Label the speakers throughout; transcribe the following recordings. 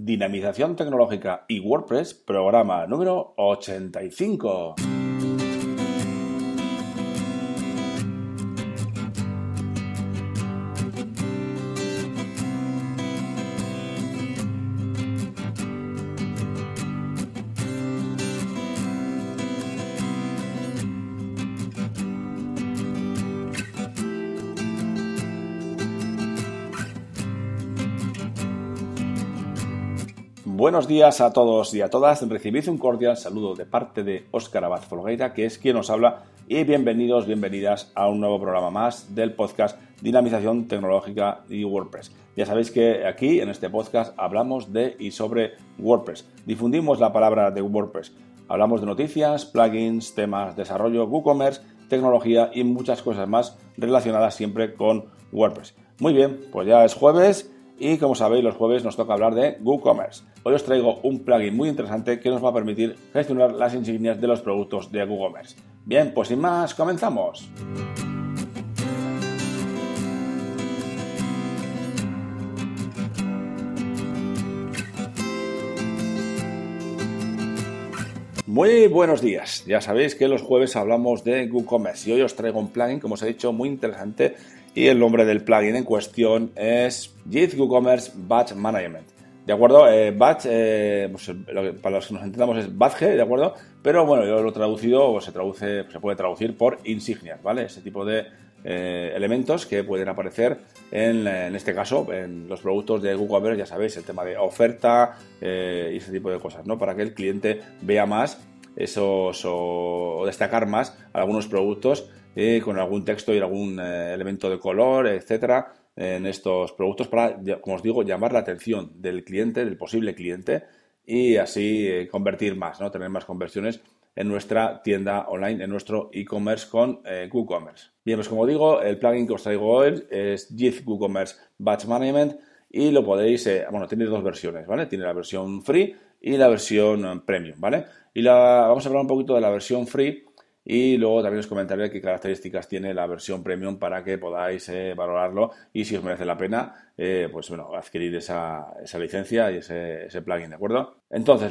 Speaker 1: Dinamización tecnológica y WordPress, programa número 85. Buenos días a todos y a todas. Recibid un cordial saludo de parte de Óscar Abad Folgueira, que es quien os habla, y bienvenidos, bienvenidas a un nuevo programa más del podcast Dinamización Tecnológica y WordPress. Ya sabéis que aquí en este podcast hablamos de y sobre WordPress. Difundimos la palabra de WordPress. Hablamos de noticias, plugins, temas, desarrollo, WooCommerce, tecnología y muchas cosas más relacionadas siempre con WordPress. Muy bien, pues ya es jueves y como sabéis, los jueves nos toca hablar de WooCommerce. Hoy os traigo un plugin muy interesante que nos va a permitir gestionar las insignias de los productos de WooCommerce. Bien, pues sin más, comenzamos. Muy buenos días. Ya sabéis que los jueves hablamos de WooCommerce y hoy os traigo un plugin, como os he dicho, muy interesante y el nombre del plugin en cuestión es JIT WooCommerce Batch Management. ¿De acuerdo? Eh, batch, eh, pues, para los que nos entendamos es badge, ¿de acuerdo? Pero bueno, yo lo he traducido, se traduce, se puede traducir por insignias, ¿vale? Ese tipo de eh, elementos que pueden aparecer en, este caso en los productos de WooCommerce, ya sabéis, el tema de oferta y ese tipo de cosas, ¿no? Para que el cliente vea más esos o destacar más algunos productos con algún texto y algún eh, elemento de color, etcétera, en estos productos para, como os digo, llamar la atención del cliente, del posible cliente, y así eh, convertir más, ¿no? tener más conversiones en nuestra tienda online, en nuestro e-commerce con eh, WooCommerce. Bien, pues como digo, el plugin que os traigo hoy es JIT WooCommerce Batch Management y lo podéis, bueno, tiene dos versiones, ¿vale? Tiene la versión free y la versión premium, ¿vale? Y la, vamos a hablar un poquito de la versión free y luego también os comentaré qué características tiene la versión premium para que podáis eh, valorarlo y si os merece la pena, eh, pues bueno, adquirir esa, esa licencia y ese, plugin, ¿de acuerdo? Entonces,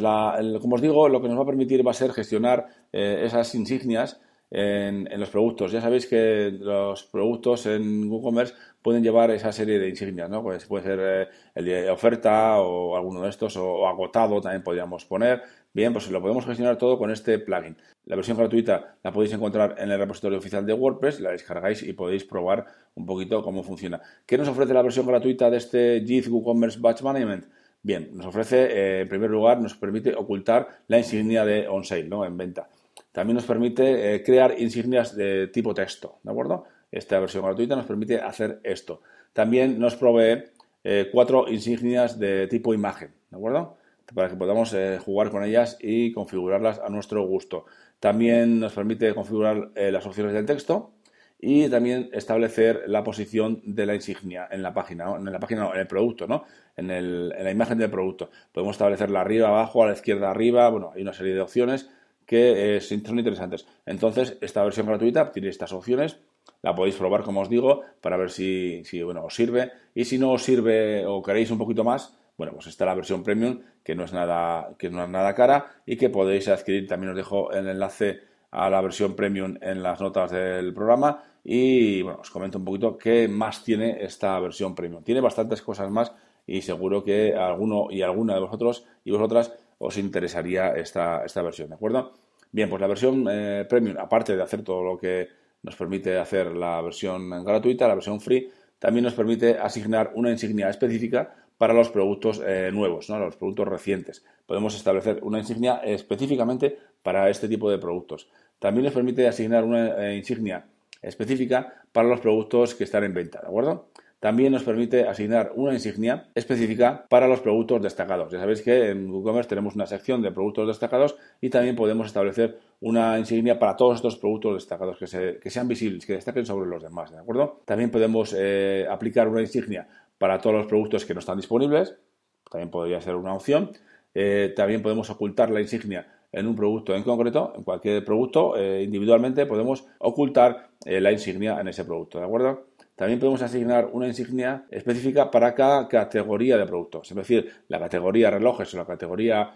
Speaker 1: como os digo, lo que nos va a permitir va a ser gestionar eh, esas insignias en, los productos. Ya sabéis que los productos en WooCommerce pueden llevar esa serie de insignias, ¿no? Pues puede ser el de oferta o alguno de estos, o, agotado también podríamos poner. Bien, pues lo podemos gestionar todo con este plugin. La versión gratuita la podéis encontrar en el repositorio oficial de WordPress, la descargáis y podéis probar un poquito cómo funciona. ¿Qué nos ofrece la versión gratuita de este JIT WooCommerce Batch Management? Bien, nos ofrece, eh, en primer lugar, nos permite ocultar la insignia de on sale, ¿no? En venta. También nos permite eh, crear insignias de tipo texto, ¿de acuerdo? Esta versión gratuita nos permite hacer esto. También nos provee eh, cuatro insignias de tipo imagen, ¿de acuerdo? Para que podamos jugar con ellas y configurarlas a nuestro gusto. También nos permite configurar eh, las opciones del texto y también establecer la posición de la insignia en la página, en la página, en el producto, ¿no? En, la imagen del producto. Podemos establecerla arriba, abajo, a la izquierda, arriba. Bueno, hay una serie de opciones que eh, son interesantes. Entonces, esta versión gratuita tiene estas opciones. La podéis probar, como os digo, para ver si, si bueno, os sirve. Y si no os sirve o queréis un poquito más, bueno, pues está la versión premium, que no es nada, que no es nada cara y que podéis adquirir. También os dejo el enlace a la versión premium en las notas del programa. Y bueno, os comento un poquito qué más tiene esta versión premium. Tiene bastantes cosas más y seguro que alguno y alguna de vosotros y vosotras os interesaría esta, esta versión, ¿de acuerdo? Bien, pues la versión eh, premium, aparte de hacer todo lo que nos permite hacer la versión gratuita, la versión free, también nos permite asignar una insignia específica para los productos eh, nuevos, ¿no? los productos recientes. Podemos establecer una insignia específicamente para este tipo de productos. También nos permite asignar una eh, insignia específica para los productos que están en venta, ¿de acuerdo? También nos permite asignar una insignia específica para los productos destacados. Ya sabéis que en WooCommerce tenemos una sección de productos destacados y también podemos establecer una insignia para todos estos productos destacados que, sean visibles, que destaquen sobre los demás, ¿de acuerdo? También podemos eh, aplicar una insignia para todos los productos que no están disponibles, también podría ser una opción. Eh, también podemos ocultar la insignia en un producto en concreto, en cualquier producto, eh, individualmente podemos ocultar eh, la insignia en ese producto, ¿de acuerdo? También podemos asignar una insignia específica para cada categoría de productos. Es decir, la categoría relojes o la categoría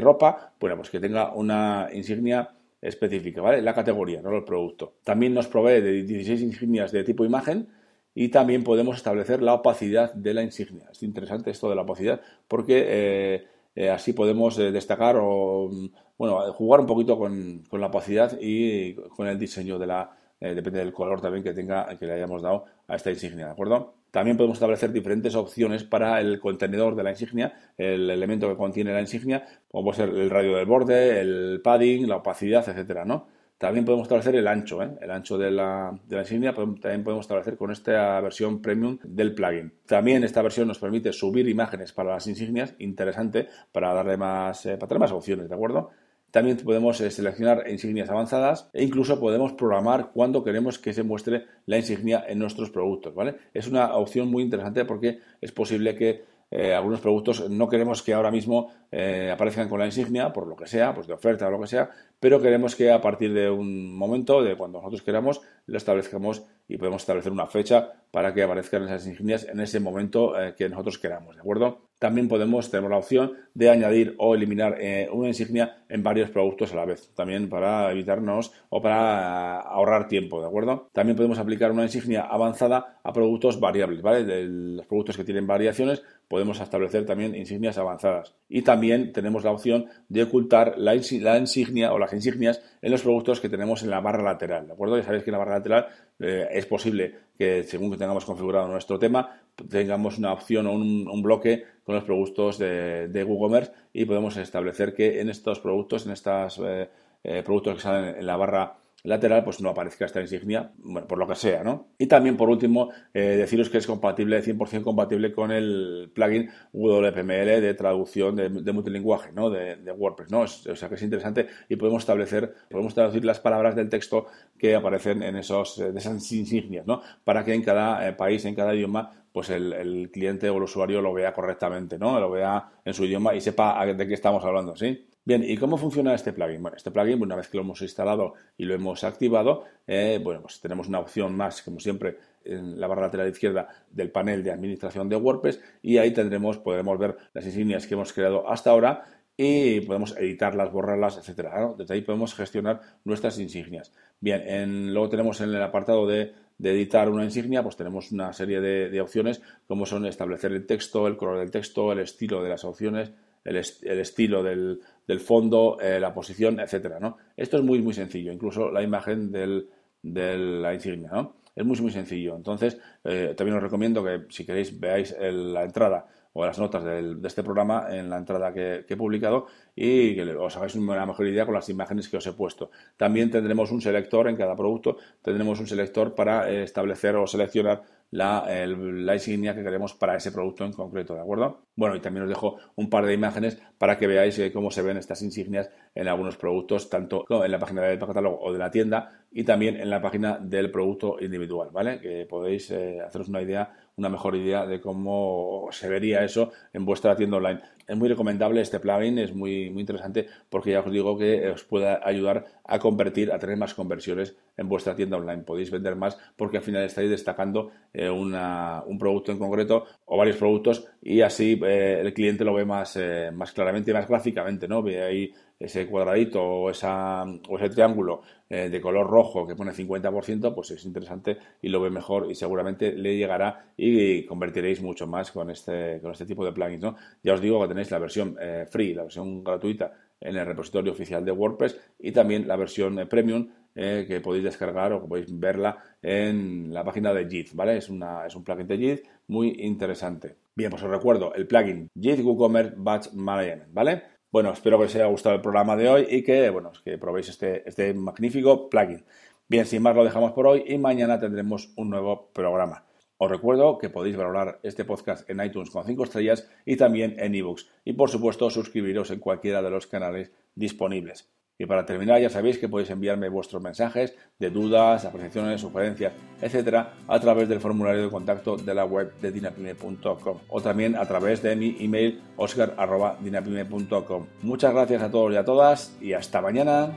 Speaker 1: ropa, bueno, pues que tenga una insignia específica, ¿vale? La categoría, no el producto. También nos provee de 16 insignias de tipo imagen y también podemos establecer la opacidad de la insignia. Es interesante esto de la opacidad porque eh, eh, así podemos destacar o, bueno, jugar un poquito con, con la opacidad y con el diseño de la eh, depende del color también que tenga, que le hayamos dado a esta insignia, ¿de acuerdo? También podemos establecer diferentes opciones para el contenedor de la insignia, el elemento que contiene la insignia, como puede ser el radio del borde, el padding, la opacidad, etcétera, ¿no? También podemos establecer el ancho, ¿eh? el ancho de la, de la, insignia, también podemos establecer con esta versión premium del plugin. También esta versión nos permite subir imágenes para las insignias, interesante, para darle más, eh, para tener más opciones, ¿de acuerdo? También podemos eh, seleccionar insignias avanzadas e incluso podemos programar cuándo queremos que se muestre la insignia en nuestros productos. ¿vale? Es una opción muy interesante porque es posible que eh, algunos productos no queremos que ahora mismo eh, aparezcan con la insignia, por lo que sea, pues de oferta o lo que sea, pero queremos que a partir de un momento, de cuando nosotros queramos, lo establezcamos y podemos establecer una fecha para que aparezcan esas insignias en ese momento que nosotros queramos, ¿de acuerdo? También podemos, tenemos la opción de añadir o eliminar eh, una insignia en varios productos a la vez, también para evitarnos o para ahorrar tiempo, ¿de acuerdo? También podemos aplicar una insignia avanzada a productos variables, ¿vale? De los productos que tienen variaciones podemos establecer también insignias avanzadas. Y también tenemos la opción de ocultar la, insignia o las insignias en los productos que tenemos en la barra lateral, ¿de acuerdo? Ya sabéis que la barra lateral eh, es posible que según que tengamos configurado nuestro tema, tengamos una opción o un, bloque con los productos de, de WooCommerce y podemos establecer que en estos productos, en estos eh, eh, productos que salen en la barra lateral, pues no aparezca esta insignia, bueno, por lo que sea, ¿no? Y también, por último, eh, deciros que es compatible, 100% compatible con el plugin WPML de traducción de, multilingüe, ¿no? De, WordPress, ¿no? o sea que es interesante y podemos establecer, podemos traducir las palabras del texto que aparecen en esos, de esas insignias, ¿no? Para que en cada país, en cada idioma, pues el, cliente o el usuario lo vea correctamente, ¿no? Lo vea en su idioma y sepa de qué estamos hablando, ¿sí? Bien, ¿y cómo funciona este plugin? Bueno, este plugin, una vez que lo hemos instalado y lo hemos activado, eh, bueno, pues tenemos una opción más, como siempre, en la barra lateral izquierda del panel de administración de WordPress y ahí tendremos, podremos ver las insignias que hemos creado hasta ahora y podemos editarlas, borrarlas, etcétera. Desde ahí podemos gestionar nuestras insignias. Bien, luego tenemos en el apartado de editar una insignia, pues tenemos una serie de, opciones como son establecer el texto, el color del texto, el estilo de las opciones, el, estilo del, fondo, eh, la posición, etcétera, ¿no? Esto es muy, muy sencillo, incluso la imagen de la insignia, ¿no? Es muy, muy sencillo. Entonces, eh, también os recomiendo que si queréis veáis la entrada o las notas de este programa en la entrada que, he publicado y que os hagáis una mejor idea con las imágenes que os he puesto. También tendremos un selector en cada producto, tendremos un selector para eh, establecer o seleccionar la, insignia que queremos para ese producto en concreto, ¿de acuerdo? Bueno, y también os dejo un par de imágenes para que veáis eh, cómo se ven estas insignias en algunos productos, tanto en la página del catálogo o de la tienda y también en la página del producto individual, ¿vale? Que podéis eh, haceros una idea una mejor idea de cómo se vería eso en vuestra tienda online. Es muy recomendable este plugin, es muy, muy interesante porque ya os digo que os puede ayudar a convertir, a tener más conversiones en vuestra tienda online. Podéis vender más porque al final estáis destacando eh, un producto en concreto o varios productos y así eh, el cliente lo ve más, eh, más claramente, más gráficamente, ¿no? Ve ahí ese cuadradito o, esa, o ese triángulo de color rojo que pone 50%, pues es interesante y lo ve mejor y seguramente le llegará y convertiréis mucho más con este, con este tipo de plugins. ¿no? Ya os digo que tenéis la versión eh, free, la versión gratuita en el repositorio oficial de WordPress y también la versión eh, premium que podéis descargar o podéis verla en la página de JIT, ¿vale? Es, una, es un plugin de JIT muy interesante. Bien, pues os recuerdo el plugin JIT WooCommerce Batch Management, ¿vale? Bueno, espero que os haya gustado el programa de hoy y que, bueno, que probéis este, este magnífico plugin. Bien, sin más lo dejamos por hoy y mañana tendremos un nuevo programa. Os recuerdo que podéis valorar este podcast en iTunes con 5 estrellas y también en ebooks. Y por supuesto suscribiros en cualquiera de los canales disponibles. Y para terminar, ya sabéis que podéis enviarme vuestros mensajes de dudas, apreciaciones, sugerencias, etcétera, a través del formulario de contacto de la web de dinapime.com o también a través de mi email oscar.dinapime.com. Muchas gracias a todos y a todas y hasta mañana.